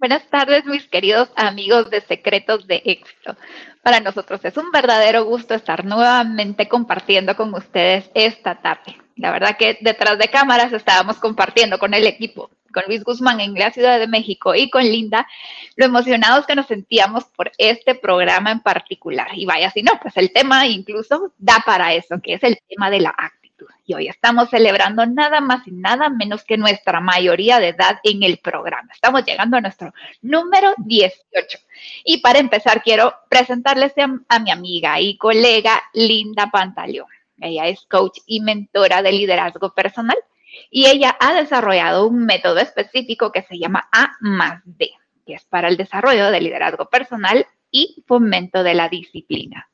Buenas tardes, mis queridos amigos de Secretos de Éxito. Para nosotros es un verdadero gusto estar nuevamente compartiendo con ustedes esta tarde. La verdad que detrás de cámaras estábamos compartiendo con el equipo, con Luis Guzmán en la Ciudad de México y con Linda, lo emocionados que nos sentíamos por este programa en particular. Y vaya si no, pues el tema incluso da para eso, que es el tema de la y hoy estamos celebrando nada más y nada menos que nuestra mayoría de edad en el programa. Estamos llegando a nuestro número 18. Y para empezar, quiero presentarles a, mi amiga y colega Linda Pantaleón. Ella es coach y mentora de liderazgo personal y ella ha desarrollado un método específico que se llama A más D, que es para el desarrollo del liderazgo personal y fomento de la disciplina.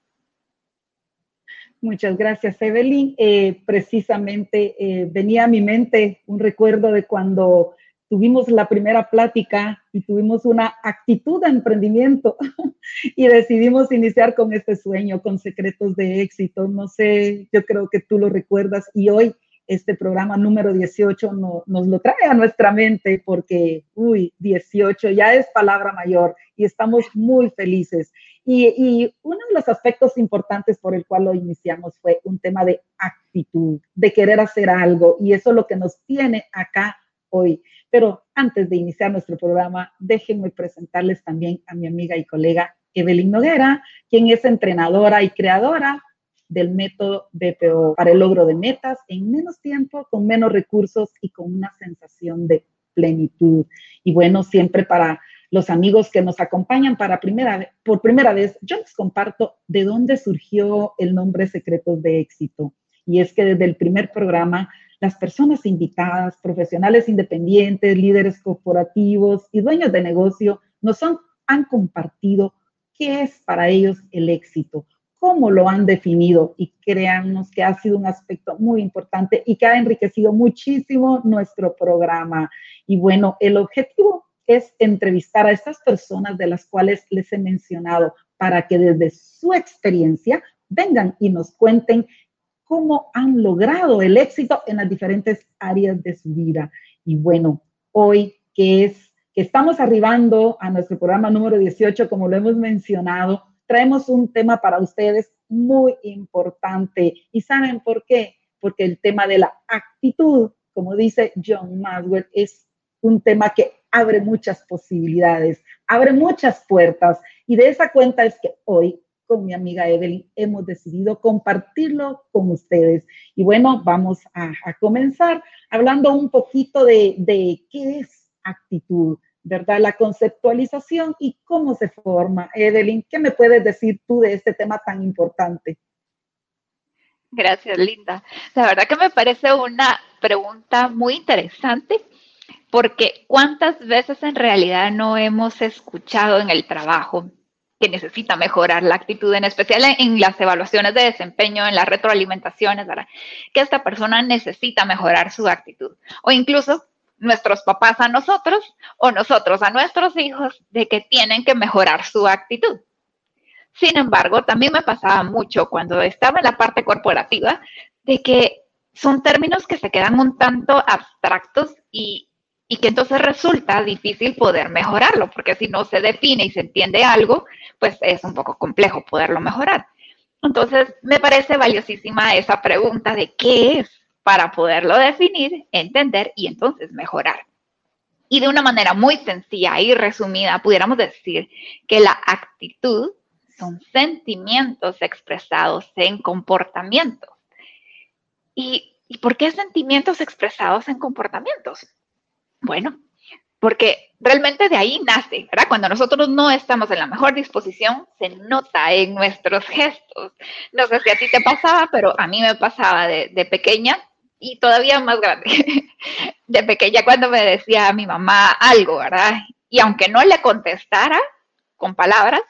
Muchas gracias, Evelyn. Eh, precisamente eh, venía a mi mente un recuerdo de cuando tuvimos la primera plática y tuvimos una actitud de emprendimiento y decidimos iniciar con este sueño, con secretos de éxito. No sé, yo creo que tú lo recuerdas y hoy este programa número 18 nos lo trae a nuestra mente porque, uy, 18 ya es palabra mayor y estamos muy felices. Y, uno de los aspectos importantes por el cual lo iniciamos fue un tema de actitud, de querer hacer algo y eso es lo que nos tiene acá hoy. Pero antes de iniciar nuestro programa, déjenme presentarles también a mi amiga y colega Evelyn Noguera, quien es entrenadora y creadora del método BPO para el logro de metas en menos tiempo, con menos recursos y con una sensación de plenitud. Y bueno, siempre para los amigos que nos acompañan para primera, por primera vez, yo les comparto de dónde surgió el nombre Secretos de Éxito. Y es que desde el primer programa, las personas invitadas, profesionales independientes, líderes corporativos y dueños de negocio nos han, han compartido qué es para ellos el éxito, cómo lo han definido y créannos que ha sido un aspecto muy importante y que ha enriquecido muchísimo nuestro programa. Y bueno, el objetivo es entrevistar a estas personas de las cuales les he mencionado para que desde su experiencia vengan y nos cuenten cómo han logrado el éxito en las diferentes áreas de su vida. Y bueno, hoy que es que estamos arribando a nuestro programa número 18, como lo hemos mencionado, traemos un tema para ustedes muy importante. ¿Y saben por qué? Porque el tema de la actitud, como dice John Maxwell, es un tema que abre muchas posibilidades, abre muchas puertas. Y de esa cuenta es que hoy con mi amiga Evelyn hemos decidido compartirlo con ustedes. Y bueno, vamos a, comenzar hablando un poquito de, de qué es actitud. ¿verdad? La conceptualización y cómo se forma. Evelyn, ¿qué me puedes decir tú de este tema tan importante? Gracias, Linda. La verdad que me parece una pregunta muy interesante porque cuántas veces en realidad no hemos escuchado en el trabajo que necesita mejorar la actitud, en especial en, las evaluaciones de desempeño, en las retroalimentaciones, que esta persona necesita mejorar su actitud. O incluso nuestros papás a nosotros o nosotros a nuestros hijos de que tienen que mejorar su actitud. Sin embargo, también me pasaba mucho cuando estaba en la parte corporativa de que son términos que se quedan un tanto abstractos y, y que entonces resulta difícil poder mejorarlo, porque si no se define y se entiende algo, pues es un poco complejo poderlo mejorar. Entonces, me parece valiosísima esa pregunta de qué es para poderlo definir, entender y entonces mejorar. Y de una manera muy sencilla y resumida, pudiéramos decir que la actitud son sentimientos expresados en comportamientos. ¿Y, por qué sentimientos expresados en comportamientos? Bueno, porque realmente de ahí nace, ¿verdad? Cuando nosotros no estamos en la mejor disposición, se nota en nuestros gestos. No sé si a ti te pasaba, pero a mí me pasaba de, de pequeña y todavía más grande, de pequeña cuando me decía mi mamá algo, ¿verdad? Y aunque no le contestara con palabras,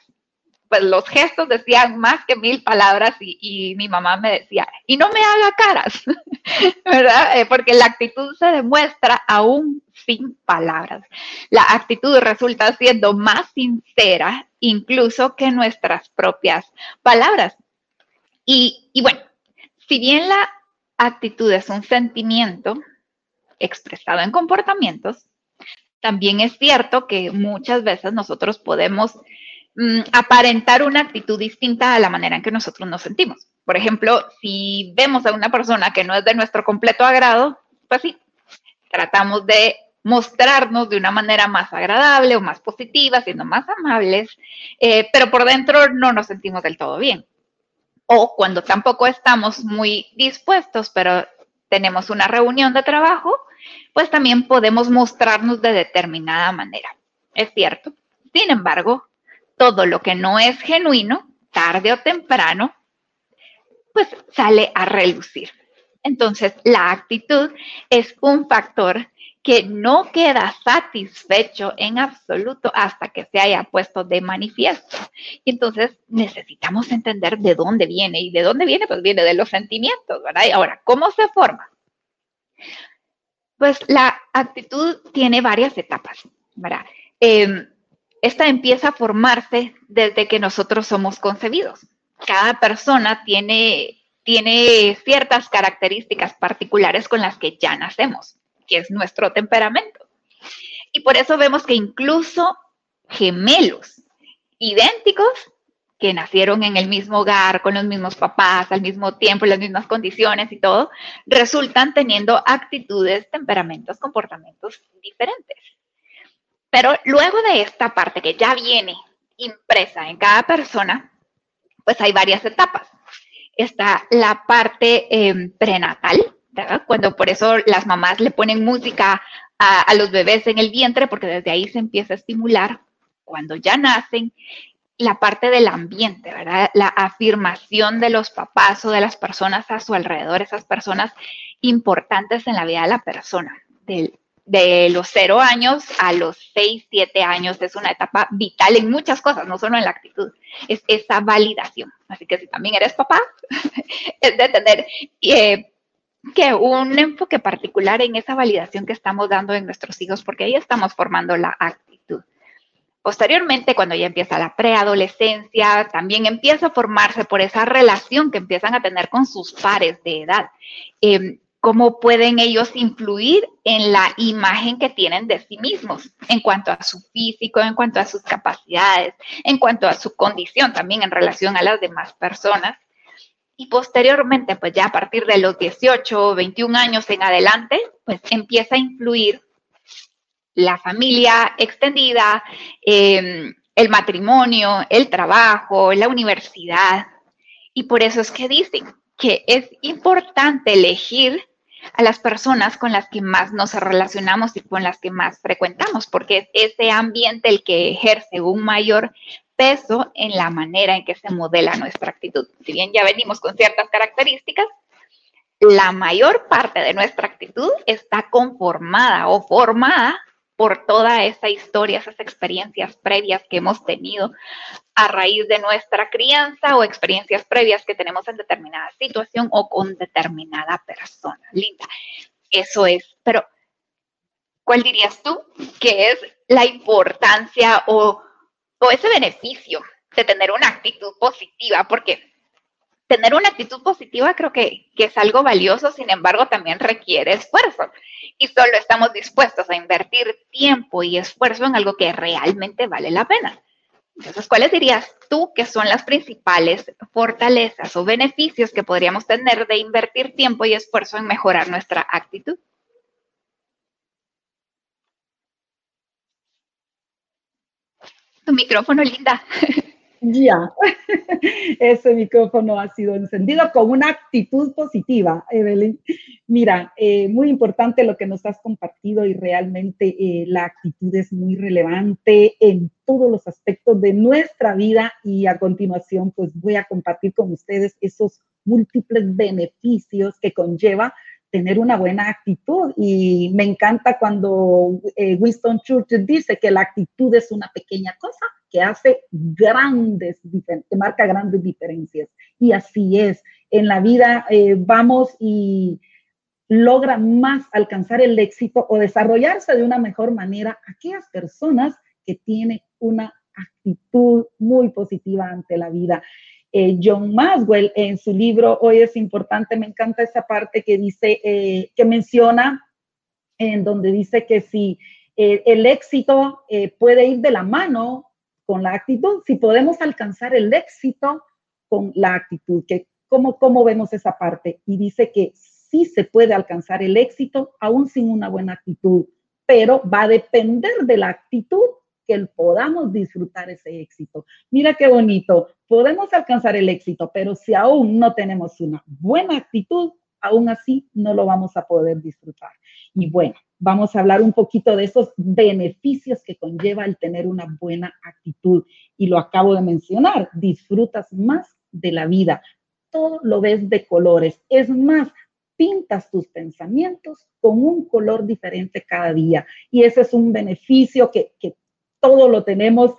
pues los gestos decían más que mil palabras y, mi mamá me decía, y no me haga caras, ¿verdad? Eh, porque la actitud se demuestra aún sin palabras. La actitud resulta siendo más sincera incluso que nuestras propias palabras. Y, y bueno, si bien la actitud es un sentimiento expresado en comportamientos, también es cierto que muchas veces nosotros podemos mm, aparentar una actitud distinta a la manera en que nosotros nos sentimos. Por ejemplo, si vemos a una persona que no es de nuestro completo agrado, pues sí, tratamos de mostrarnos de una manera más agradable o más positiva, siendo más amables, eh, pero por dentro no nos sentimos del todo bien. O cuando tampoco estamos muy dispuestos, pero tenemos una reunión de trabajo, pues también podemos mostrarnos de determinada manera. Es cierto. Sin embargo, todo lo que no es genuino, tarde o temprano, pues sale a relucir. Entonces, la actitud es un factor que no queda satisfecho en absoluto hasta que se haya puesto de manifiesto. Y entonces necesitamos entender de dónde viene. ¿Y de dónde viene? Pues viene de los sentimientos, ¿verdad? Y ahora, ¿cómo se forma? Pues la actitud tiene varias etapas, ¿verdad? Em, esta empieza a formarse desde que nosotros somos concebidos. Cada persona tiene, tiene ciertas características particulares con las que ya nacemos que es nuestro temperamento. Y por eso vemos que incluso gemelos idénticos que nacieron en el mismo hogar, con los mismos papás, al mismo tiempo, las mismas condiciones y todo, resultan teniendo actitudes, temperamentos, comportamientos diferentes. Pero luego de esta parte que ya viene impresa en cada persona, pues hay varias etapas. Está la parte eh, prenatal, cuando por eso las mamás le ponen música a, los bebés en el vientre, porque desde ahí se empieza a estimular cuando ya nacen la parte del ambiente, ¿verdad? La afirmación de los papás o de las personas a su alrededor, esas personas importantes en la vida de la persona. de los cero años a los seis, siete años es una etapa vital en muchas cosas, no solo en la actitud, es esa validación. Así que si también eres papá, es de tener eh, que un enfoque particular en esa validación que estamos dando en nuestros hijos, porque ahí estamos formando la actitud. Posteriormente, cuando ya empieza la preadolescencia, también empieza a formarse por esa relación que empiezan a tener con sus pares de edad. Em, cómo pueden ellos influir en la imagen que tienen de sí mismos en cuanto a su físico, en cuanto a sus capacidades, en cuanto a su condición también en relación a las demás personas. Y posteriormente, pues ya a partir de los 18 o 21 años en adelante, pues empieza a influir la familia extendida, em, el matrimonio, el trabajo, la universidad. Y por eso es que dicen que es importante elegir a las personas con las que más nos relacionamos y con las que más frecuentamos, porque es ese ambiente el que ejerce un mayor peso en la manera en que se modela nuestra actitud. Si bien ya venimos con ciertas características, la mayor parte de nuestra actitud está conformada o formada por toda esa historia, esas experiencias previas que hemos tenido a raíz de nuestra crianza o experiencias previas que tenemos en determinada situación o con determinada persona. Linda, eso es. Pero, ¿cuál dirías tú que es la importancia o o ese beneficio de tener una actitud positiva, porque tener una actitud positiva creo que, que, es algo valioso, sin embargo también requiere esfuerzo y solo estamos dispuestos a invertir tiempo y esfuerzo en algo que realmente vale la pena. Entonces, ¿cuáles dirías tú que son las principales fortalezas o beneficios que podríamos tener de invertir tiempo y esfuerzo en mejorar nuestra actitud? Tu micrófono, Linda. Ya, ese micrófono ha sido encendido con una actitud positiva, Evelyn. Mira, eh, muy importante lo que nos has compartido y realmente eh, la actitud es muy relevante en todos los aspectos de nuestra vida y a continuación pues voy a compartir con ustedes esos múltiples beneficios que conlleva tener una buena actitud. Y me encanta cuando eh, Winston Churchill dice que la actitud es una pequeña cosa que hace grandes, que marca grandes diferencias. Y así es. En la vida eh, vamos y logra más alcanzar el éxito o desarrollarse de una mejor manera aquellas personas que tienen una actitud muy positiva ante la vida. Eh, John Maswell en su libro Hoy es importante, me encanta esa parte que dice, eh, que menciona, en donde dice que si Eh, el éxito puede ir de la mano con la actitud. Si podemos alcanzar el éxito con la actitud, que ¿cómo, cómo vemos esa parte? Y dice que sí se puede alcanzar el éxito aún sin una buena actitud, pero va a depender de la actitud que podamos disfrutar ese éxito. Mira qué bonito, podemos alcanzar el éxito, pero si aún no tenemos una buena actitud, aún así no lo vamos a poder disfrutar. Y bueno, vamos a hablar un poquito de esos beneficios que conlleva el tener una buena actitud. Y lo acabo de mencionar, disfrutas más de la vida. Todo lo ves de colores. Es más, pintas tus pensamientos con un color diferente cada día. Y ese es un beneficio que, que todo lo tenemos,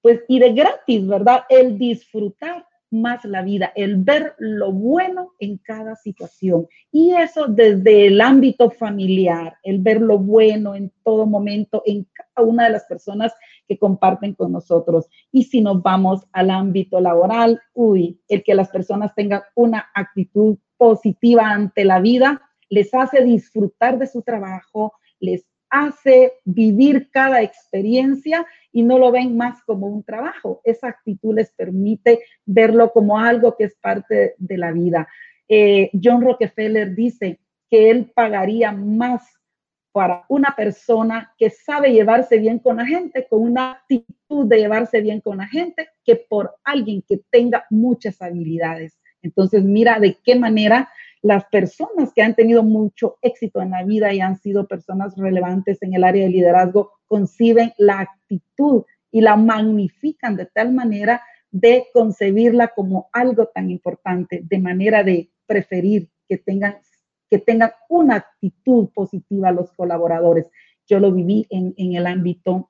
pues, y de gratis, ¿verdad? El disfrutar más la vida, el ver lo bueno en cada situación. Y eso desde el ámbito familiar, el ver lo bueno en todo momento, en cada una de las personas que comparten con nosotros. Y si nos vamos al ámbito laboral, uy, el que las personas tengan una actitud positiva ante la vida, les hace disfrutar de su trabajo, les hace vivir cada experiencia y no lo ven más como un trabajo. Esa actitud les permite verlo como algo que es parte de la vida. Eh, John Rockefeller dice que él pagaría más para una persona que sabe llevarse bien con la gente, con una actitud de llevarse bien con la gente, que por alguien que tenga muchas habilidades. Entonces, mira de qué manera las personas que han tenido mucho éxito en la vida y han sido personas relevantes en el área de liderazgo conciben la actitud y la magnifican de tal manera de concebirla como algo tan importante, de manera de preferir que tengan, que tengan una actitud positiva los colaboradores. Yo lo viví en, en el ámbito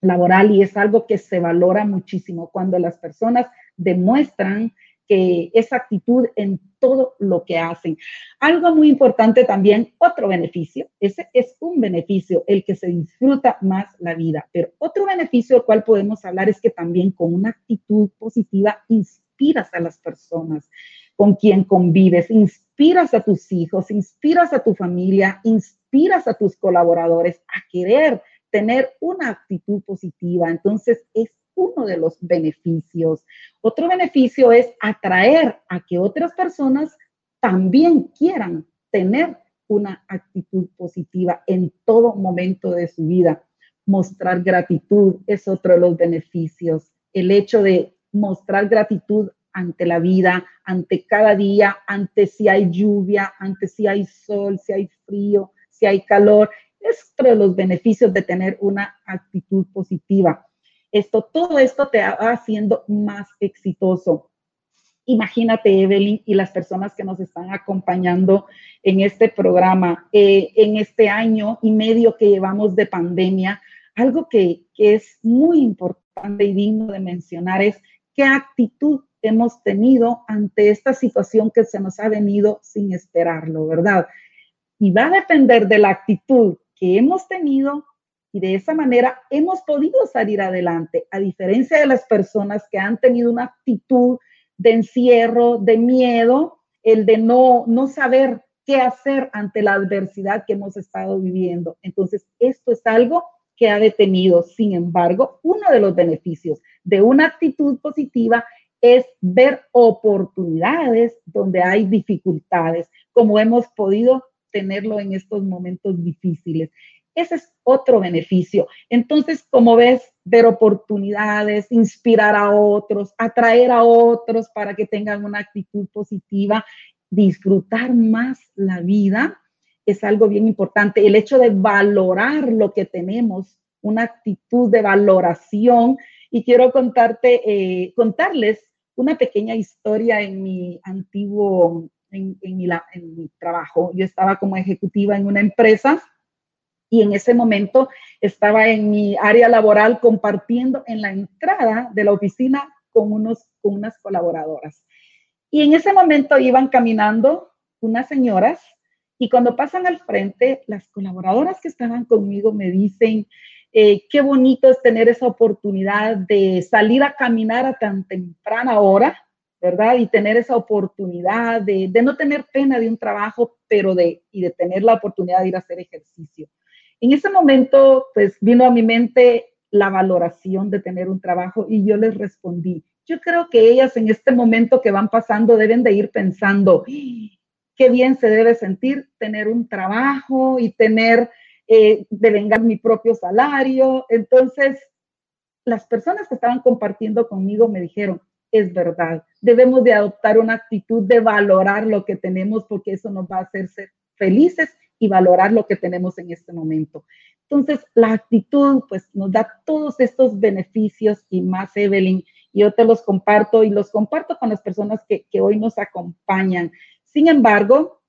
laboral y es algo que se valora muchísimo cuando las personas demuestran que esa actitud en todo lo que hacen. Algo muy importante también, otro beneficio, ese es un beneficio, el que se disfruta más la vida, pero otro beneficio del cual podemos hablar es que también con una actitud positiva inspiras a las personas con quien convives, inspiras a tus hijos, inspiras a tu familia, inspiras a tus colaboradores a querer tener una actitud positiva. Entonces, es uno de los beneficios. Otro beneficio es atraer a que otras personas también quieran tener una actitud positiva en todo momento de su vida. Mostrar gratitud es otro de los beneficios. El hecho de mostrar gratitud ante la vida, ante cada día, ante si hay lluvia, ante si hay sol, si hay frío, si hay calor, es otro de los beneficios de tener una actitud positiva. Esto, todo esto te va haciendo más exitoso. Imagínate, Evelyn, y las personas que nos están acompañando en este programa, eh, en este año y medio que llevamos de pandemia, algo que, que es muy importante y digno de mencionar es qué actitud hemos tenido ante esta situación que se nos ha venido sin esperarlo, ¿verdad? Y va a depender de la actitud que hemos tenido y de esa manera hemos podido salir adelante, a diferencia de las personas que han tenido una actitud de encierro, de miedo, el de no, no saber qué hacer ante la adversidad que hemos estado viviendo. Entonces, esto es algo que ha detenido. Sin embargo, uno de los beneficios de una actitud positiva es ver oportunidades donde hay dificultades, como hemos podido tenerlo en estos momentos difíciles. Ese es otro beneficio. Entonces, como ves, ver oportunidades, inspirar a otros, atraer a otros para que tengan una actitud positiva, disfrutar más la vida, es algo bien importante. El hecho de valorar lo que tenemos, una actitud de valoración. Y quiero contarte, eh, contarles una pequeña historia en mi antiguo, en, en mi trabajo. Yo estaba como ejecutiva en una empresa y en ese momento estaba en mi área laboral compartiendo en la entrada de la oficina con, unos, con unas colaboradoras. Y en ese momento iban caminando unas señoras y cuando pasan al frente, las colaboradoras que estaban conmigo me dicen, eh, qué bonito es tener esa oportunidad de salir a caminar a tan temprana hora, ¿verdad? Y tener esa oportunidad de, de no tener pena de un trabajo, pero de, y de tener la oportunidad de ir a hacer ejercicio. En ese momento, pues vino a mi mente la valoración de tener un trabajo y yo les respondí, yo creo que ellas en este momento que van pasando deben de ir pensando, qué bien se debe sentir tener un trabajo y tener, eh, de vengar mi propio salario. Entonces, las personas que estaban compartiendo conmigo me dijeron, es verdad, debemos de adoptar una actitud de valorar lo que tenemos porque eso nos va a hacer ser felices y valorar lo que tenemos en este momento. Entonces, la actitud pues nos da todos estos beneficios y más, Evelyn, yo te los comparto y los comparto con las personas que, que hoy nos acompañan. Sin embargo,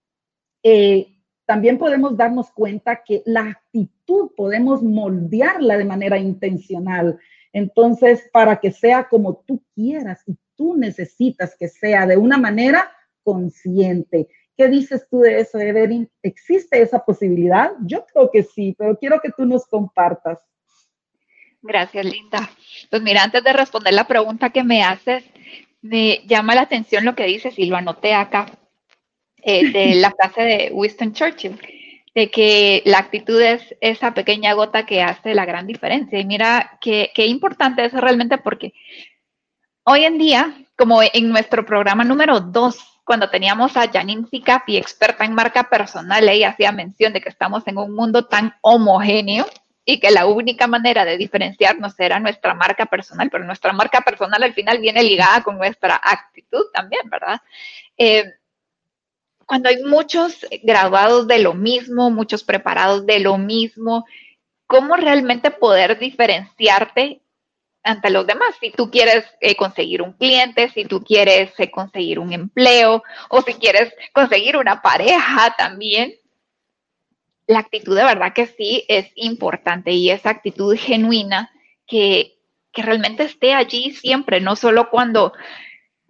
eh, también podemos darnos cuenta que la actitud podemos moldearla de manera intencional. Entonces, para que sea como tú quieras y tú necesitas que sea de una manera consciente. ¿Qué dices tú de eso, Evelyn? ¿Existe esa posibilidad? Yo creo que sí, pero quiero que tú nos compartas. Gracias, Linda. Pues mira, antes de responder la pregunta que me haces, me llama la atención lo que dices y lo anoté acá, eh, de la frase de Winston Churchill, de que la actitud es esa pequeña gota que hace la gran diferencia. Y mira, qué, qué importante eso realmente porque hoy en día, como en nuestro programa número dos, cuando teníamos a Janine Sicapi, experta en marca personal, ella hacía mención de que estamos en un mundo tan homogéneo y que la única manera de diferenciarnos era nuestra marca personal, pero nuestra marca personal al final viene ligada con nuestra actitud también, ¿verdad? Eh, cuando hay muchos graduados de lo mismo, muchos preparados de lo mismo, ¿cómo realmente poder diferenciarte ante los demás? Si tú quieres eh, conseguir un cliente, si tú quieres eh, conseguir un empleo o si quieres conseguir una pareja también, la actitud de verdad que sí es importante y esa actitud genuina que, realmente esté allí siempre, no solo cuando,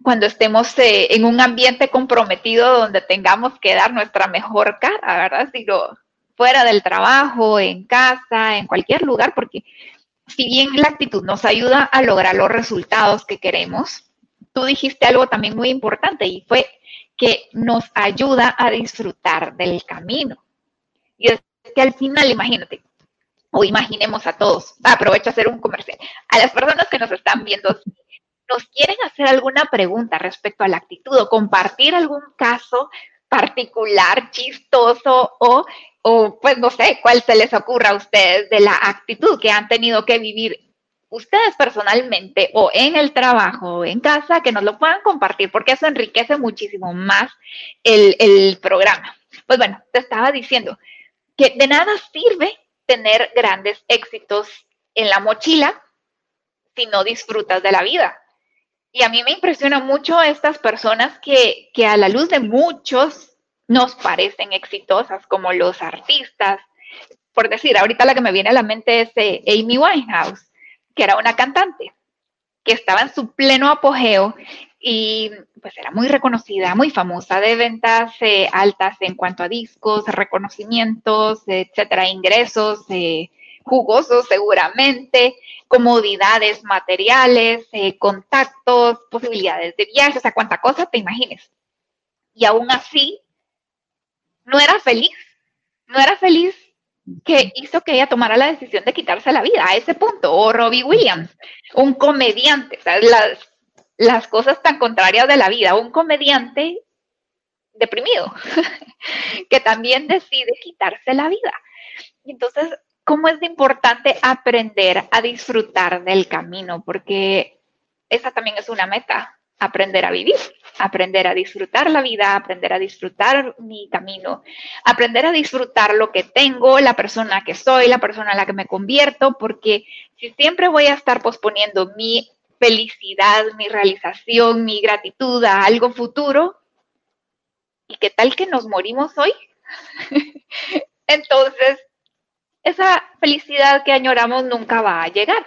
cuando estemos eh, en un ambiente comprometido donde tengamos que dar nuestra mejor cara, ¿verdad? Sino fuera del trabajo, en casa, en cualquier lugar, porque si bien la actitud nos ayuda a lograr los resultados que queremos, tú dijiste algo también muy importante y fue que nos ayuda a disfrutar del camino. Y es que al final, imagínate, o imaginemos a todos, aprovecho a hacer un comercial, a las personas que nos están viendo, nos quieren hacer alguna pregunta respecto a la actitud o compartir algún caso particular, chistoso o, o pues no sé, cuál se les ocurra a ustedes de la actitud que han tenido que vivir ustedes personalmente o en el trabajo o en casa, que nos lo puedan compartir, porque eso enriquece muchísimo más el, el programa. Pues bueno, te estaba diciendo que de nada sirve tener grandes éxitos en la mochila si no disfrutas de la vida. Y a mí me impresiona mucho estas personas que, que a la luz de muchos nos parecen exitosas, como los artistas. Por decir, ahorita la que me viene a la mente es eh, Amy Winehouse, que era una cantante que estaba en su pleno apogeo y pues era muy reconocida, muy famosa, de ventas eh, altas en cuanto a discos, reconocimientos, etcétera, ingresos eh, jugosos seguramente, comodidades materiales, contactos, posibilidades de viajes, o sea, cuánta cosa te imagines. Y aún así, no era feliz, no era feliz que hizo que ella tomara la decisión de quitarse la vida a ese punto, o Robbie Williams, un comediante, o sea, las cosas tan contrarias de la vida. Un comediante deprimido que también decide quitarse la vida. Entonces, ¿cómo es importante aprender a disfrutar del camino? Porque esa también es una meta, aprender a vivir, aprender a disfrutar la vida, aprender a disfrutar mi camino, aprender a disfrutar lo que tengo, la persona que soy, la persona a la que me convierto, porque si siempre voy a estar posponiendo mi felicidad, mi realización, mi gratitud a algo futuro. ¿Y qué tal que nos morimos hoy? Entonces, esa felicidad que añoramos nunca va a llegar.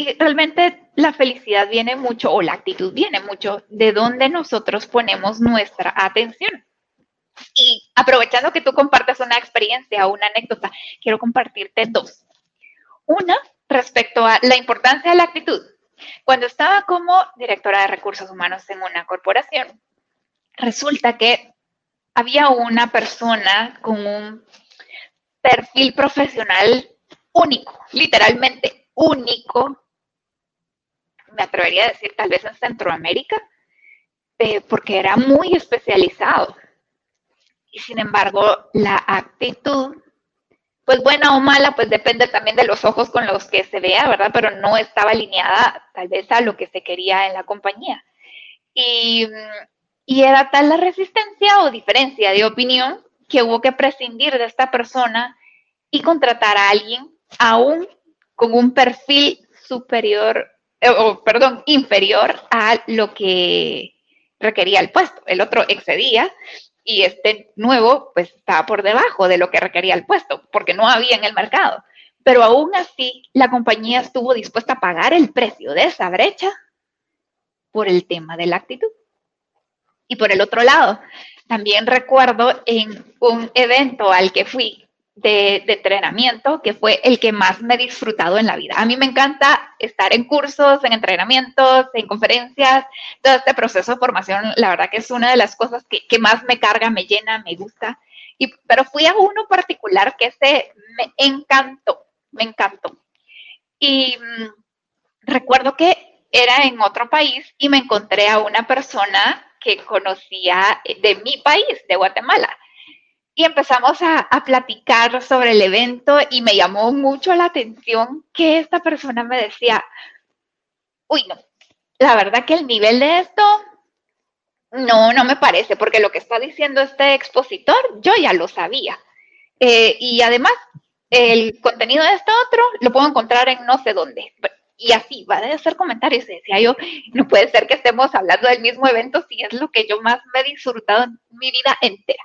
Y realmente la felicidad viene mucho, o la actitud viene mucho, de donde nosotros ponemos nuestra atención. Y aprovechando que tú compartes una experiencia o una anécdota, quiero compartirte dos. Una respecto a la importancia de la actitud. Cuando estaba como directora de recursos humanos en una corporación, resulta que había una persona con un perfil profesional único, literalmente único, me atrevería a decir tal vez en Centroamérica, eh, porque era muy especializado. Y sin embargo, la actitud, pues buena o mala, pues depende también de los ojos con los que se vea, ¿verdad? Pero no estaba alineada tal vez a lo que se quería en la compañía. Y, y era tal la resistencia o diferencia de opinión que hubo que prescindir de esta persona y contratar a alguien aún con un perfil superior, o perdón, inferior a lo que requería el puesto. El otro excedía y este nuevo pues estaba por debajo de lo que requería el puesto, porque no había en el mercado. Pero aún así, la compañía estuvo dispuesta a pagar el precio de esa brecha por el tema de la actitud. Y por el otro lado, también recuerdo en un evento al que fui de, entrenamiento que fue el que más me he disfrutado en la vida. A mí me encanta estar en cursos, en entrenamientos, en conferencias, todo este proceso de formación, la verdad que es una de las cosas que, más me carga, me llena, me gusta. Y, pero fui a uno particular que se me encantó, me encantó. Y mm, recuerdo que era en otro país y me encontré a una persona que conocía de mi país, de Guatemala y empezamos a, platicar sobre el evento y me llamó mucho la atención que esta persona me decía, uy, no, la verdad que el nivel de esto no, no me parece, porque lo que está diciendo este expositor yo ya lo sabía. Eh, y además, el contenido de este otro lo puedo encontrar en no sé dónde. Y así, va a hacer comentarios. Y decía yo, no puede ser que estemos hablando del mismo evento si es lo que yo más me he disfrutado en mi vida entera.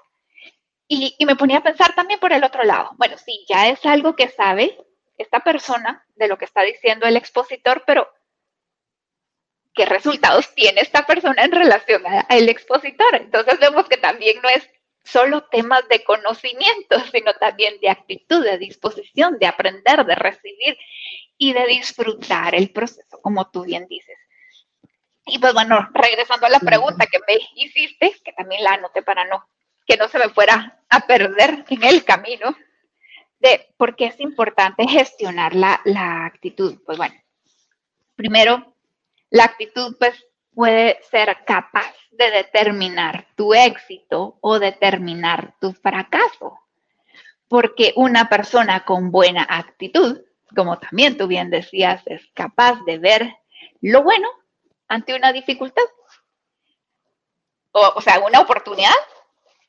Y, me ponía a pensar también por el otro lado. Bueno, sí, ya es algo que sabe esta persona de lo que está diciendo el expositor, pero ¿qué resultados tiene esta persona en relación al expositor? Entonces vemos que también no es solo temas de conocimiento, sino también de actitud, de disposición, de aprender, de recibir y de disfrutar el proceso, como tú bien dices. Y pues bueno, regresando a la pregunta que me hiciste, que también la anoté para no que no se me fuera a perder en el camino de por qué es importante gestionar la, la actitud. Pues bueno, primero, la actitud pues puede ser capaz de determinar tu éxito o determinar tu fracaso. Porque una persona con buena actitud, como también tú bien decías, es capaz de ver lo bueno ante una dificultad. O, o sea, una oportunidad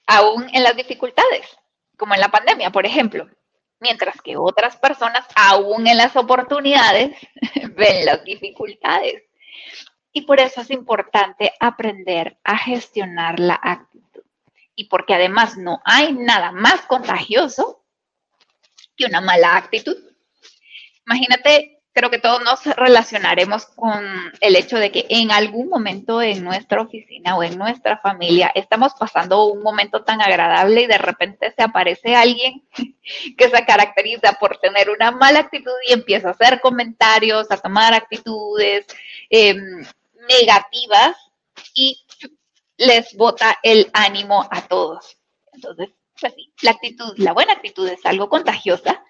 aún en las dificultades, como en la pandemia, por ejemplo. Mientras que otras personas, aún en las oportunidades, ven las dificultades. Y por eso es importante aprender a gestionar la actitud. Y porque además no hay nada más contagioso que una mala actitud. Imagínate creo que todos nos relacionaremos con el hecho de que en algún momento en nuestra oficina o en nuestra familia estamos pasando un momento tan agradable y de repente se aparece alguien que se caracteriza por tener una mala actitud y empieza a hacer comentarios, a tomar actitudes em, negativas y les bota el ánimo a todos. Entonces, pues sí, la actitud, la buena actitud es algo contagiosa,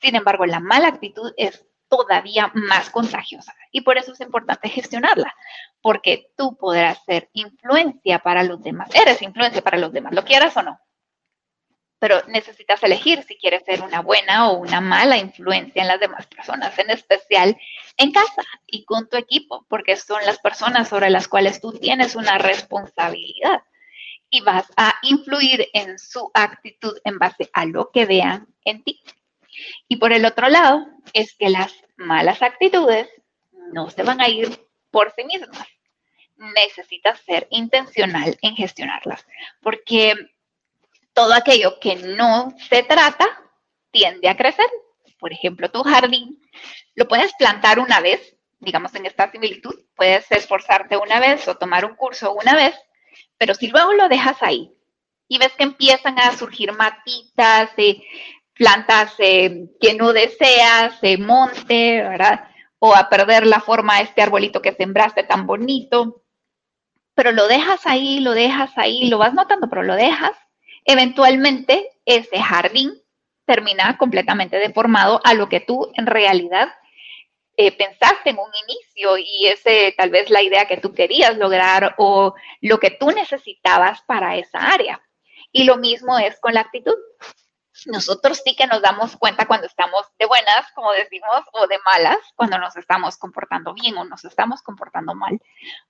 sin embargo, la mala actitud es todavía más contagiosa. Y por eso es importante gestionarla, porque tú podrás ser influencia para los demás. Eres influencia para los demás, lo quieras o no. Pero necesitas elegir si quieres ser una buena o una mala influencia en las demás personas, en especial en casa y con tu equipo, porque son las personas sobre las cuales tú tienes una responsabilidad y vas a influir en su actitud en base a lo que vean en ti. Y por el otro lado, es que las malas actitudes no se van a ir por sí mismas. Necesitas ser intencional en gestionarlas, porque todo aquello que no se trata tiende a crecer. Por ejemplo, tu jardín lo puedes plantar una vez, digamos en esta similitud, puedes esforzarte una vez o tomar un curso una vez, pero si luego lo dejas ahí y ves que empiezan a surgir matitas, y plantas que no deseas, se monte, ¿verdad? O a perder la forma de este arbolito que sembraste tan bonito. Pero lo dejas ahí, lo dejas ahí, lo vas notando, pero lo dejas. Eventualmente ese jardín termina completamente deformado a lo que tú en realidad eh, pensaste en un inicio y ese tal vez la idea que tú querías lograr o lo que tú necesitabas para esa área. Y lo mismo es con la actitud nosotros sí que nos damos cuenta cuando estamos de buenas, como decimos, o de malas, cuando nos estamos comportando bien o nos estamos comportando mal.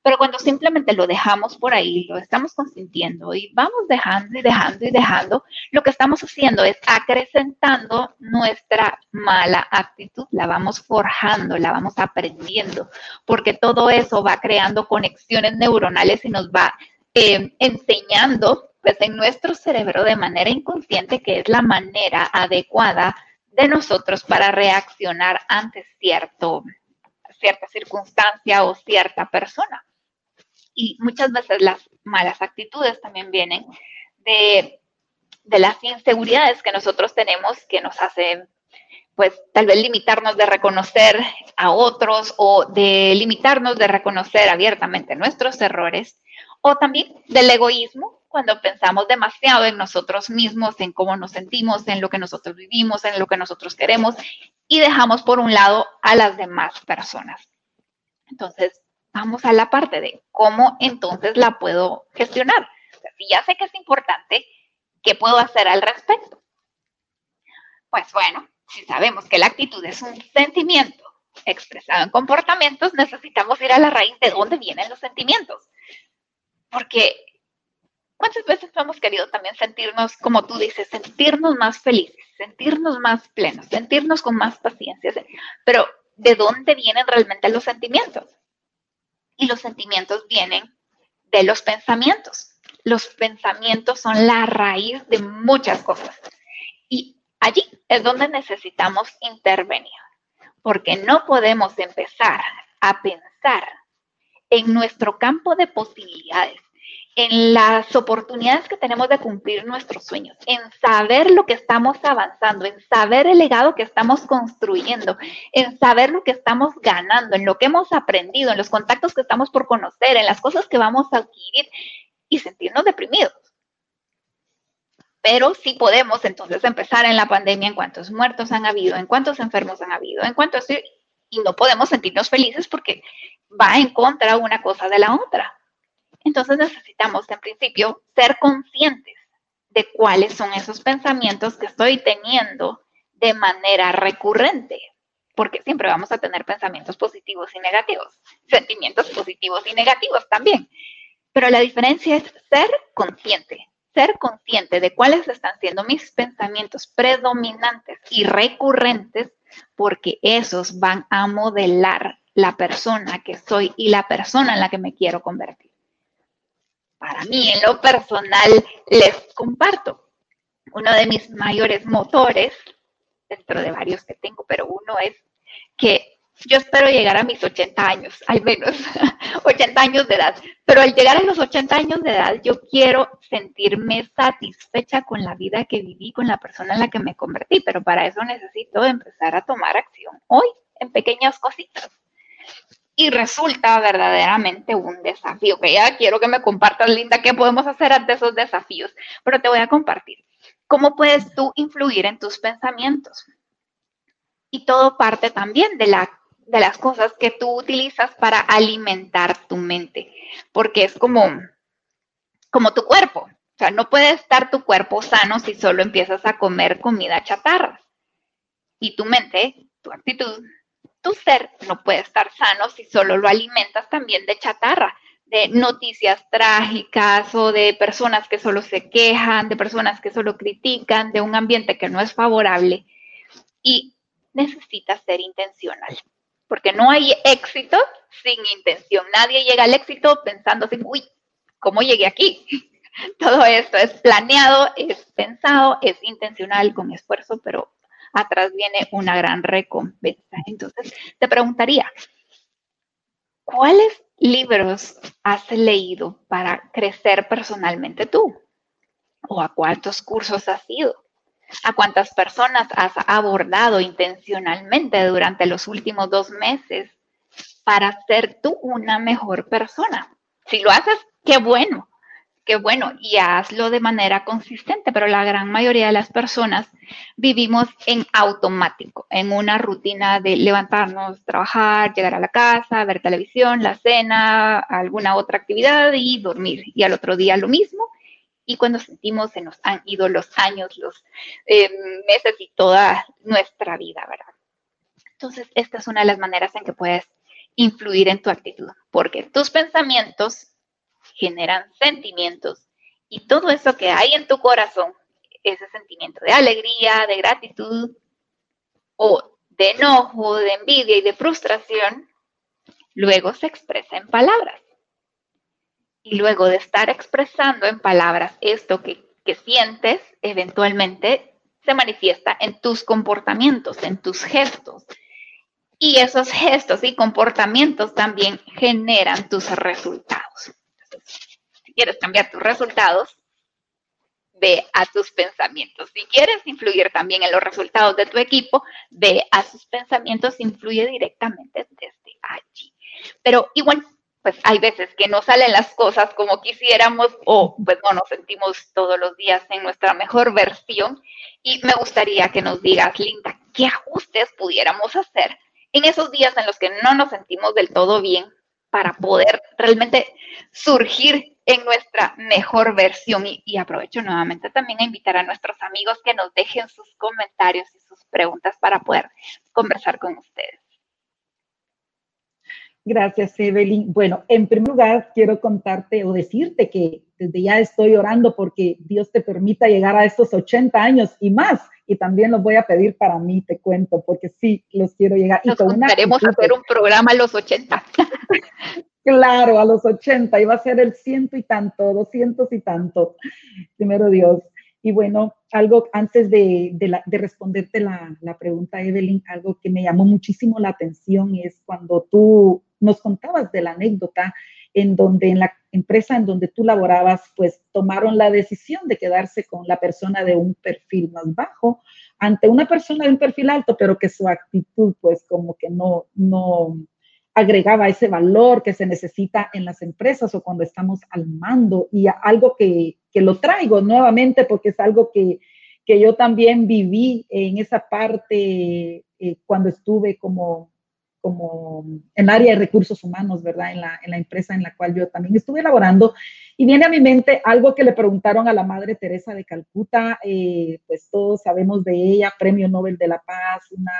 Pero cuando simplemente lo dejamos por ahí, lo estamos consintiendo y vamos dejando y dejando y dejando, lo que estamos haciendo es acrecentando nuestra mala actitud, la vamos forjando, la vamos aprendiendo, porque todo eso va creando conexiones neuronales y nos va eh, enseñando pues en nuestro cerebro de manera inconsciente que es la manera adecuada de nosotros para reaccionar ante cierto, cierta circunstancia o cierta persona. Y muchas veces las malas actitudes también vienen de, de las inseguridades que nosotros tenemos que nos hacen pues tal vez limitarnos de reconocer a otros o de limitarnos de reconocer abiertamente nuestros errores o también del egoísmo cuando pensamos demasiado en nosotros mismos, en cómo nos sentimos, en lo que nosotros vivimos, en lo que nosotros queremos y dejamos por un lado a las demás personas. Entonces, vamos a la parte de cómo entonces la puedo gestionar. si ya sé que es importante, ¿qué puedo hacer al respecto? Pues bueno, si sabemos que la actitud es un sentimiento expresado en comportamientos, necesitamos ir a la raíz de dónde vienen los sentimientos. Porque ¿Cuántas veces hemos querido también sentirnos, como tú dices, sentirnos más felices, sentirnos más plenos, sentirnos con más paciencia? Pero ¿de dónde vienen realmente los sentimientos? Y los sentimientos vienen de los pensamientos. Los pensamientos son la raíz de muchas cosas. Y allí es donde necesitamos intervenir, porque no podemos empezar a pensar en nuestro campo de posibilidades en las oportunidades que tenemos de cumplir nuestros sueños, en saber lo que estamos avanzando, en saber el legado que estamos construyendo, en saber lo que estamos ganando, en lo que hemos aprendido, en los contactos que estamos por conocer, en las cosas que vamos a adquirir y sentirnos deprimidos. Pero sí podemos entonces empezar en la pandemia en cuántos muertos han habido, en cuántos enfermos han habido, en cuántos... Y no podemos sentirnos felices porque va en contra una cosa de la otra. Entonces necesitamos, en principio, ser conscientes de cuáles son esos pensamientos que estoy teniendo de manera recurrente, porque siempre vamos a tener pensamientos positivos y negativos, sentimientos positivos y negativos también. Pero la diferencia es ser consciente, ser consciente de cuáles están siendo mis pensamientos predominantes y recurrentes, porque esos van a modelar la persona que soy y la persona en la que me quiero convertir. Para mí en lo personal les comparto. Uno de mis mayores motores, dentro de varios que tengo, pero uno es que yo espero llegar a mis 80 años, al menos 80 años de edad, pero al llegar a los 80 años de edad yo quiero sentirme satisfecha con la vida que viví, con la persona en la que me convertí, pero para eso necesito empezar a tomar acción hoy en pequeñas cositas y resulta verdaderamente un desafío, que ya quiero que me compartas, Linda, qué podemos hacer ante esos desafíos, pero te voy a compartir. ¿Cómo puedes tú influir en tus pensamientos? Y todo parte también de, la, de las cosas que tú utilizas para alimentar tu mente, porque es como, como tu cuerpo. O sea, no puede estar tu cuerpo sano si solo empiezas a comer comida chatarra. Y tu mente, tu actitud, tu ser no puede estar sano si solo lo alimentas también de chatarra, de noticias trágicas o de personas que solo se quejan, de personas que solo critican, de un ambiente que no es favorable. Y necesitas ser intencional, porque no hay éxito sin intención. Nadie llega al éxito pensando así, uy, ¿cómo llegué aquí? Todo esto es planeado, es pensado, es intencional, con esfuerzo, pero atrás viene una gran recompensa. Entonces, te preguntaría, ¿cuáles libros has leído para crecer personalmente tú? ¿O a cuántos cursos has ido? ¿A cuántas personas has abordado intencionalmente durante los últimos dos meses para ser tú una mejor persona? Si lo haces, qué bueno bueno, y hazlo de manera consistente, pero la gran mayoría de las personas vivimos en automático, en una rutina de levantarnos, trabajar, llegar a la casa, ver televisión, la cena, alguna otra actividad y dormir. Y al otro día lo mismo. Y cuando sentimos se nos han ido los años, los eh, meses y toda nuestra vida, ¿verdad? Entonces, esta es una de las maneras en que puedes influir en tu actitud, porque tus pensamientos generan sentimientos y todo eso que hay en tu corazón, ese sentimiento de alegría, de gratitud o de enojo, de envidia y de frustración, luego se expresa en palabras. Y luego de estar expresando en palabras esto que, que sientes, eventualmente se manifiesta en tus comportamientos, en tus gestos, y esos gestos y comportamientos también generan tus resultados. Quieres cambiar tus resultados, ve a tus pensamientos. Si quieres influir también en los resultados de tu equipo, ve a sus pensamientos, influye directamente desde allí. Pero igual, pues hay veces que no salen las cosas como quisiéramos o pues no nos sentimos todos los días en nuestra mejor versión. Y me gustaría que nos digas, Linda, ¿qué ajustes pudiéramos hacer en esos días en los que no nos sentimos del todo bien para poder realmente surgir en nuestra mejor versión. Y, aprovecho nuevamente también a invitar a nuestros amigos que nos dejen sus comentarios y sus preguntas para poder conversar con ustedes. Gracias, Evelyn. Bueno, en primer lugar, quiero contarte o decirte que desde ya estoy orando porque Dios te permita llegar a estos 80 años y más y también los voy a pedir para mí, te cuento, porque sí, los quiero llegar. Nos y queremos hacer un programa a los 80. claro, a los 80, y va a ser el ciento y tanto, doscientos y tanto, primero Dios. Y bueno, algo antes de, de, responderte la, la, pregunta, Evelyn, algo que me llamó muchísimo la atención es cuando tú nos contabas de la anécdota en donde en la empresa en donde tú laborabas, pues tomaron la decisión de quedarse con la persona de un perfil más bajo ante una persona de un perfil alto, pero que su actitud pues como que no, no agregaba ese valor que se necesita en las empresas o cuando estamos al mando y algo que, que lo traigo nuevamente porque es algo que, que yo también viví en esa parte eh, cuando estuve como como en el área de recursos humanos, ¿verdad? En la, en la, empresa en la cual yo también estuve elaborando. Y viene a mi mente algo que le preguntaron a la Madre Teresa de Calcuta, eh, pues todos sabemos de ella, Premio Nobel de la Paz, una,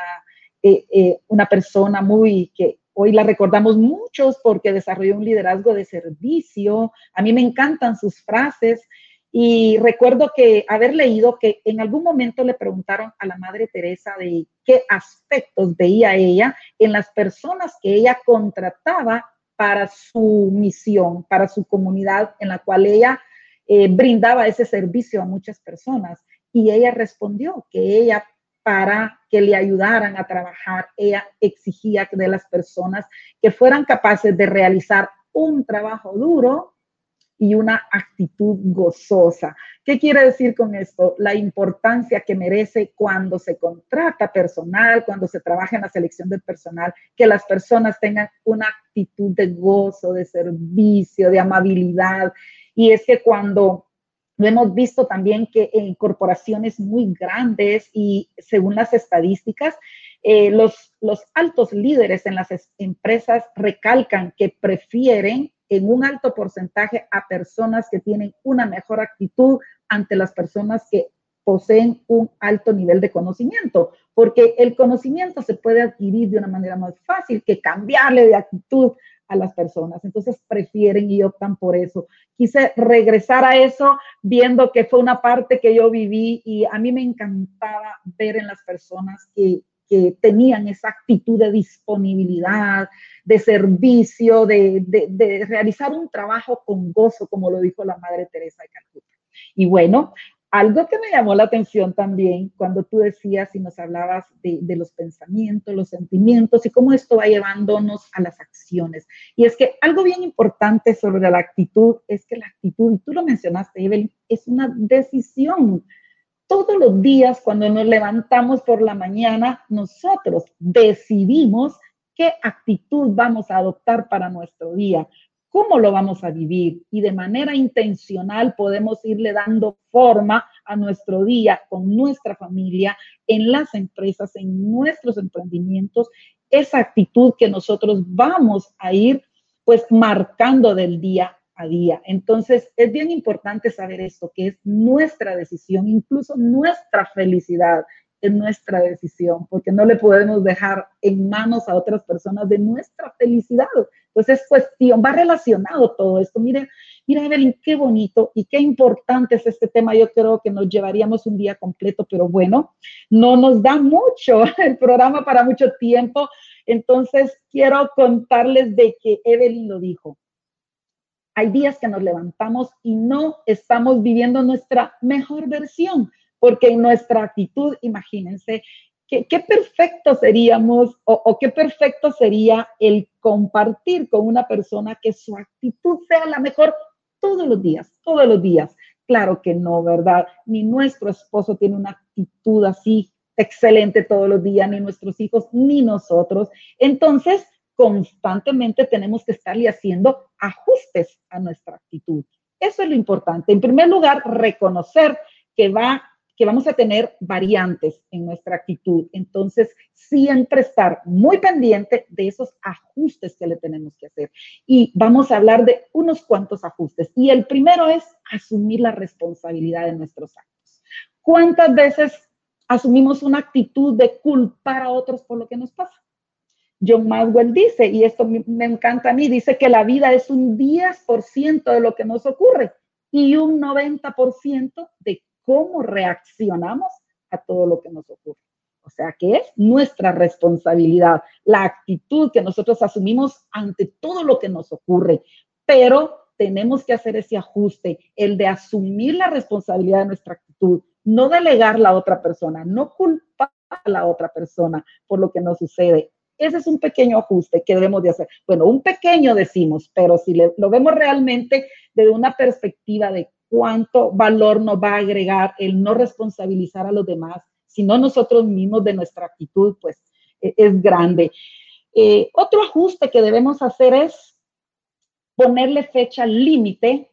eh, eh, una persona muy que hoy la recordamos muchos porque desarrolló un liderazgo de servicio. A mí me encantan sus frases. Y recuerdo que haber leído que en algún momento le preguntaron a la Madre Teresa de qué aspectos veía ella en las personas que ella contrataba para su misión, para su comunidad en la cual ella eh, brindaba ese servicio a muchas personas. Y ella respondió que ella, para que le ayudaran a trabajar, ella exigía de las personas que fueran capaces de realizar un trabajo duro, y una actitud gozosa. ¿Qué quiere decir con esto? La importancia que merece cuando se contrata personal, cuando se trabaja en la selección del personal, que las personas tengan una actitud de gozo, de servicio, de amabilidad. Y es que cuando lo hemos visto también que en corporaciones muy grandes y según las estadísticas, eh, los, los altos líderes en las empresas recalcan que prefieren en un alto porcentaje a personas que tienen una mejor actitud ante las personas que poseen un alto nivel de conocimiento, porque el conocimiento se puede adquirir de una manera más fácil que cambiarle de actitud a las personas. Entonces prefieren y optan por eso. Quise regresar a eso viendo que fue una parte que yo viví y a mí me encantaba ver en las personas que que tenían esa actitud de disponibilidad, de servicio, de, de, realizar un trabajo con gozo, como lo dijo la Madre Teresa de Calcuta. Y bueno, algo que me llamó la atención también cuando tú decías y nos hablabas de, los pensamientos, los sentimientos y cómo esto va llevándonos a las acciones. Y es que algo bien importante sobre la actitud es que la actitud, y tú lo mencionaste, Evelyn, es una decisión todos los días cuando nos levantamos por la mañana, nosotros decidimos qué actitud vamos a adoptar para nuestro día. Cómo lo vamos a vivir y de manera intencional podemos irle dando forma a nuestro día con nuestra familia, en las empresas, en nuestros emprendimientos, esa actitud que nosotros vamos a ir pues marcando del día a día. Entonces, es bien importante saber esto, que es nuestra decisión, incluso nuestra felicidad es nuestra decisión, porque no le podemos dejar en manos a otras personas de nuestra felicidad. Entonces es cuestión, va relacionado todo esto. Mire, mira, Evelyn, qué bonito y qué importante es este tema. Yo creo que nos llevaríamos un día completo, pero bueno, no nos da mucho el programa para mucho tiempo. Entonces quiero contarles de que Evelyn lo dijo. Hay días que nos levantamos y no estamos viviendo nuestra mejor versión, porque en nuestra actitud, imagínense, qué, perfecto seríamos o, qué perfecto sería el compartir con una persona que su actitud sea la mejor todos los días, todos los días. Claro que no, ¿verdad? Ni nuestro esposo tiene una actitud así excelente todos los días, ni nuestros hijos, ni nosotros. Entonces, constantemente tenemos que estarle haciendo ajustes a nuestra actitud. Eso es lo importante. En primer lugar, reconocer que va que vamos a tener variantes en nuestra actitud. Entonces, siempre estar muy pendiente de esos ajustes que le tenemos que hacer. Y vamos a hablar de unos cuantos ajustes. Y el primero es asumir la responsabilidad de nuestros actos. ¿Cuántas veces asumimos una actitud de culpar a otros por lo que nos pasa? John Maxwell dice, y esto me encanta a mí, dice que la vida es un 10% de lo que nos ocurre y un 90% de cómo reaccionamos a todo lo que nos ocurre. O sea, que es nuestra responsabilidad, la actitud que nosotros asumimos ante todo lo que nos ocurre. Pero tenemos que hacer ese ajuste, el de asumir la responsabilidad de nuestra actitud, no delegarla a otra persona, no culpar a la otra persona por lo que nos sucede. Ese es un pequeño ajuste que debemos de hacer. Bueno, un pequeño decimos, pero si lo vemos realmente desde una perspectiva de cuánto valor nos va a agregar el no responsabilizar a los demás, sino nosotros mismos de nuestra actitud, pues e, es grande. Eh, otro ajuste que debemos hacer es ponerle fecha límite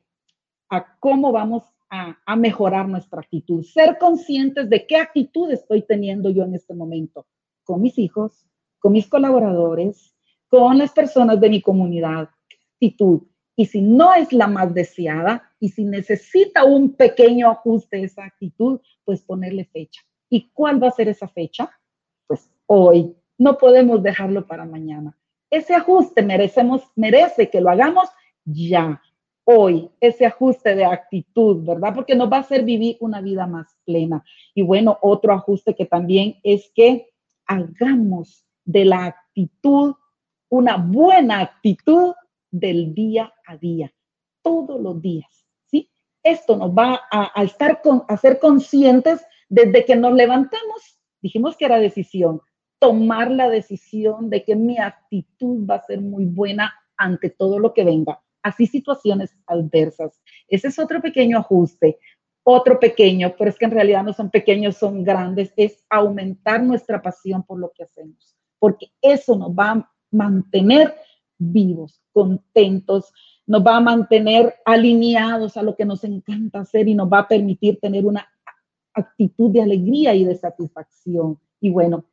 a cómo vamos a, mejorar nuestra actitud. Ser conscientes de qué actitud estoy teniendo yo en este momento con mis hijos, con mis colaboradores, con las personas de mi comunidad. ¿Qué actitud? Y si no es la más deseada y si necesita un pequeño ajuste esa actitud, pues ponerle fecha. ¿Y cuál va a ser esa fecha? Pues hoy. No podemos dejarlo para mañana. Ese ajuste merecemos, merece que lo hagamos ya, hoy, ese ajuste de actitud, ¿verdad? Porque nos va a hacer vivir una vida más plena. Y bueno, otro ajuste que también es que hagamos de la actitud una buena actitud del día a día, todos los días, ¿sí? Esto nos va a, estar con, a ser conscientes desde que nos levantamos, dijimos que era decisión, tomar la decisión de que mi actitud va a ser muy buena ante todo lo que venga, así situaciones adversas. Ese es otro pequeño ajuste. Otro pequeño, pero es que en realidad no son pequeños, son grandes, es aumentar nuestra pasión por lo que hacemos, porque eso nos va a mantener vivos, contentos, nos va a mantener alineados a lo que nos encanta hacer y nos va a permitir tener una actitud de alegría y de satisfacción. Y bueno,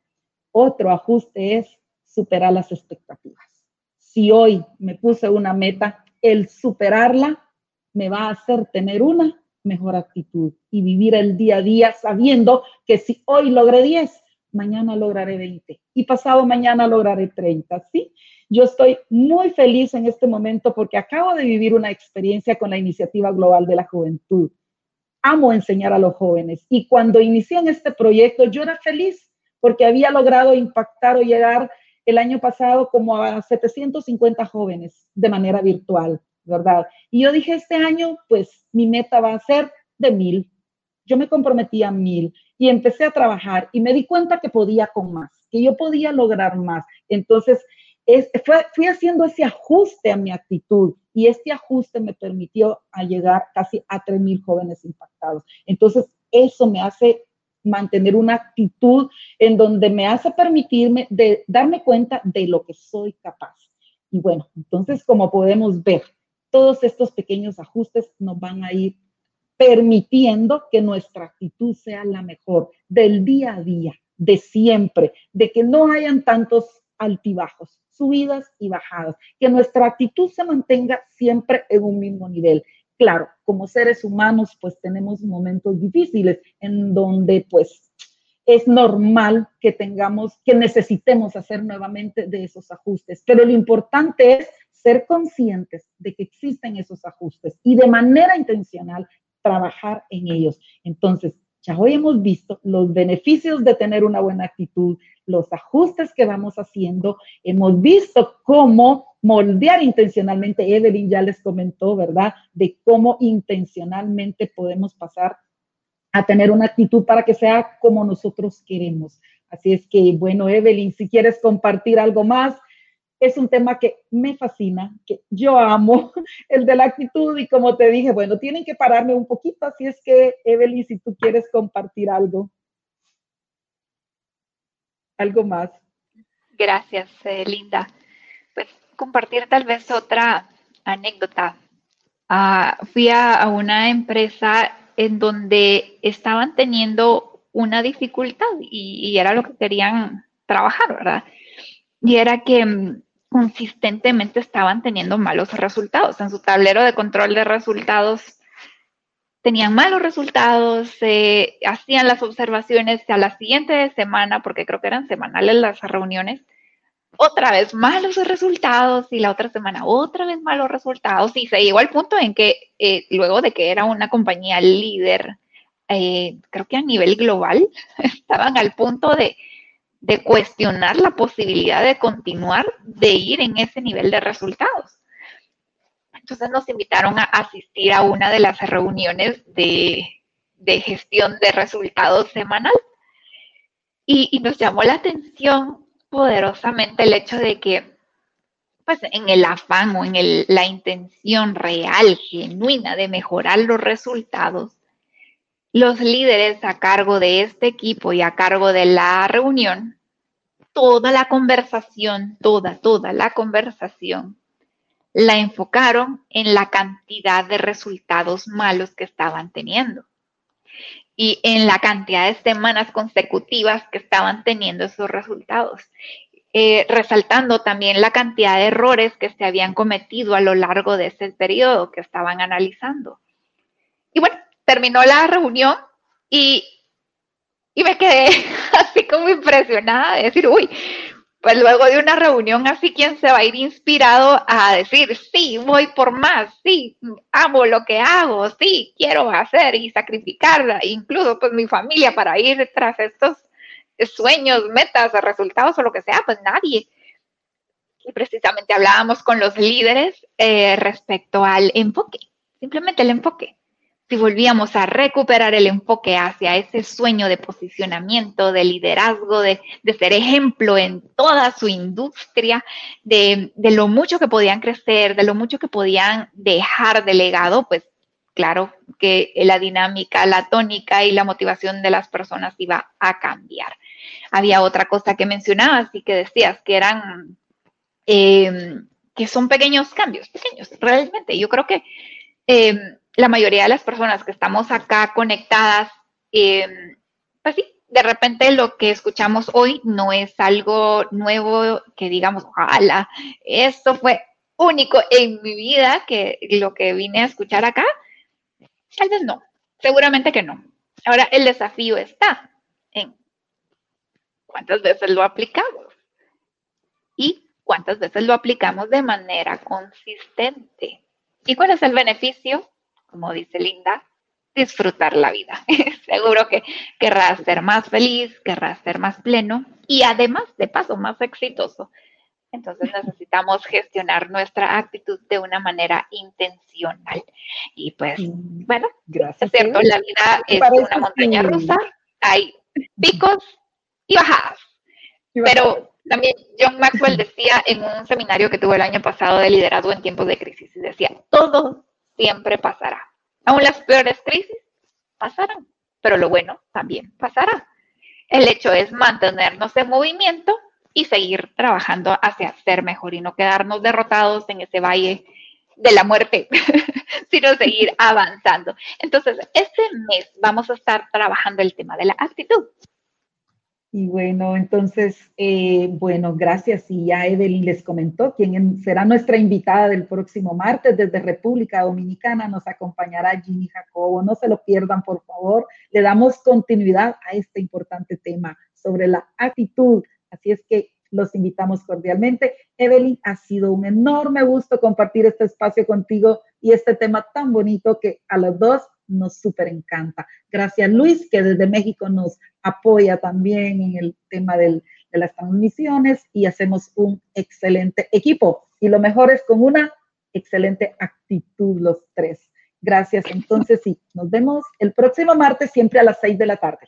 otro ajuste es superar las expectativas. Si hoy me puse una meta, el superarla me va a hacer tener una mejor actitud y vivir el día a día sabiendo que si hoy logré 10, mañana lograré 20 y pasado mañana lograré 30, ¿sí? Yo estoy muy feliz en este momento porque acabo de vivir una experiencia con la Iniciativa Global de la Juventud. Amo enseñar a los jóvenes y cuando inicié en este proyecto yo era feliz porque había logrado impactar o llegar el año pasado como a 750 jóvenes de manera virtual, ¿verdad? Y yo dije, este año, pues mi meta va a ser de mil. Yo me comprometí a mil y empecé a trabajar y me di cuenta que podía con más, que yo podía lograr más. Entonces, fui haciendo ese ajuste a mi actitud y este ajuste me permitió llegar casi a 3.000 jóvenes impactados. Entonces, eso me hace mantener una actitud en donde me hace permitirme de darme cuenta de lo que soy capaz. Y bueno, entonces como podemos ver, todos estos pequeños ajustes nos van a ir permitiendo que nuestra actitud sea la mejor del día a día, de siempre, de que no hayan tantos altibajos, subidas y bajadas, que nuestra actitud se mantenga siempre en un mismo nivel. Claro, como seres humanos, pues tenemos momentos difíciles en donde pues es normal que tengamos, que necesitemos hacer nuevamente de esos ajustes, pero lo importante es ser conscientes de que existen esos ajustes y de manera intencional trabajar en ellos. Entonces, hoy hemos visto los beneficios de tener una buena actitud, los ajustes que vamos haciendo, hemos visto cómo moldear intencionalmente, Evelyn ya les comentó, ¿verdad? De cómo intencionalmente podemos pasar a tener una actitud para que sea como nosotros queremos. Así es que, bueno, Evelyn, si quieres compartir algo más, es un tema que me fascina, que yo amo, el de la actitud y como te dije, bueno, tienen que pararme un poquito, así es que, Evelyn, si tú quieres compartir algo. Algo más. Gracias, eh, Linda. Pues compartir tal vez otra anécdota. Ah, fui a una empresa en donde estaban teniendo una dificultad y, era lo que querían trabajar, ¿verdad? Y era que mm, consistentemente estaban teniendo malos resultados. En su tablero de control de resultados tenían malos resultados, hacían las observaciones a la siguiente semana, porque creo que eran semanales las reuniones, otra vez malos resultados y la otra semana otra vez malos resultados y se llegó al punto en que eh, luego de que era una compañía líder, eh, creo que a nivel global, estaban al punto de, de cuestionar la posibilidad de continuar de ir en ese nivel de resultados. Entonces nos invitaron a asistir a una de las reuniones de, de gestión de resultados semanal y, y nos llamó la atención poderosamente el hecho de que, pues en el afán o en la intención real, genuina de mejorar los resultados, los líderes a cargo de este equipo y a cargo de la reunión, toda la conversación, toda, toda la conversación, la enfocaron en la cantidad de resultados malos que estaban teniendo y en la cantidad de semanas consecutivas que estaban teniendo esos resultados. Eh, resaltando también la cantidad de errores que se habían cometido a lo largo de ese periodo que estaban analizando. Y bueno, terminó la reunión y, y me quedé así como impresionada de decir, uy, pues luego de una reunión así, ¿quién se va a ir inspirado a decir, sí, voy por más, sí, amo lo que hago, sí, quiero hacer y sacrificar incluso pues mi familia para ir tras estos sueños, metas, resultados o lo que sea? Pues nadie. Y precisamente hablábamos con los líderes eh, respecto al enfoque, simplemente el enfoque si volvíamos a recuperar el enfoque hacia ese sueño de posicionamiento, de liderazgo, de, ser ejemplo en toda su industria, de, lo mucho que podían crecer, de lo mucho que podían dejar de legado, pues claro que la dinámica, la tónica y la motivación de las personas iba a cambiar. Había otra cosa que mencionabas y que decías que eran, eh, que son pequeños cambios, pequeños, realmente. Yo creo que... Eh, la mayoría de las personas que estamos acá conectadas, eh, pues sí, de repente lo que escuchamos hoy no es algo nuevo que digamos, ojalá, esto fue único en mi vida que lo que vine a escuchar acá. Tal vez no, seguramente que no. Ahora el desafío está en cuántas veces lo aplicamos y cuántas veces lo aplicamos de manera consistente. ¿Y cuál es el beneficio? Como dice Linda, disfrutar la vida. Seguro que querrás ser más feliz, querrás ser más pleno y además, de paso, más exitoso. Entonces necesitamos gestionar nuestra actitud de una manera intencional. Y pues, bueno, Gracias, es cierto, la vida es una montaña rusa, hay picos y bajadas. Pero también John Maxwell decía en un seminario que tuvo el año pasado de liderazgo en tiempos de crisis, y decía, todo siempre pasará. Aún las peores crisis pasarán, pero lo bueno también pasará. El hecho es mantenernos en movimiento y seguir trabajando hacia ser mejor y no quedarnos derrotados en ese valle de la muerte, sino seguir avanzando. Entonces, este mes vamos a estar trabajando el tema de la actitud. Y bueno, entonces, eh, bueno, gracias. Y ya Evelyn les comentó quién será nuestra invitada del próximo martes desde República Dominicana. Nos acompañará Ginny Jacobo. No se lo pierdan, por favor. Le damos continuidad a este importante tema sobre la actitud. Así es que los invitamos cordialmente. Evelyn, ha sido un enorme gusto compartir este espacio contigo y este tema tan bonito que a los dos nos súper encanta. Gracias Luis, que desde México nos apoya también en el tema de las transmisiones y hacemos un excelente equipo. Y lo mejor es con una excelente actitud los tres. Gracias. Entonces, sí, nos vemos el próximo martes, siempre a las seis de la tarde.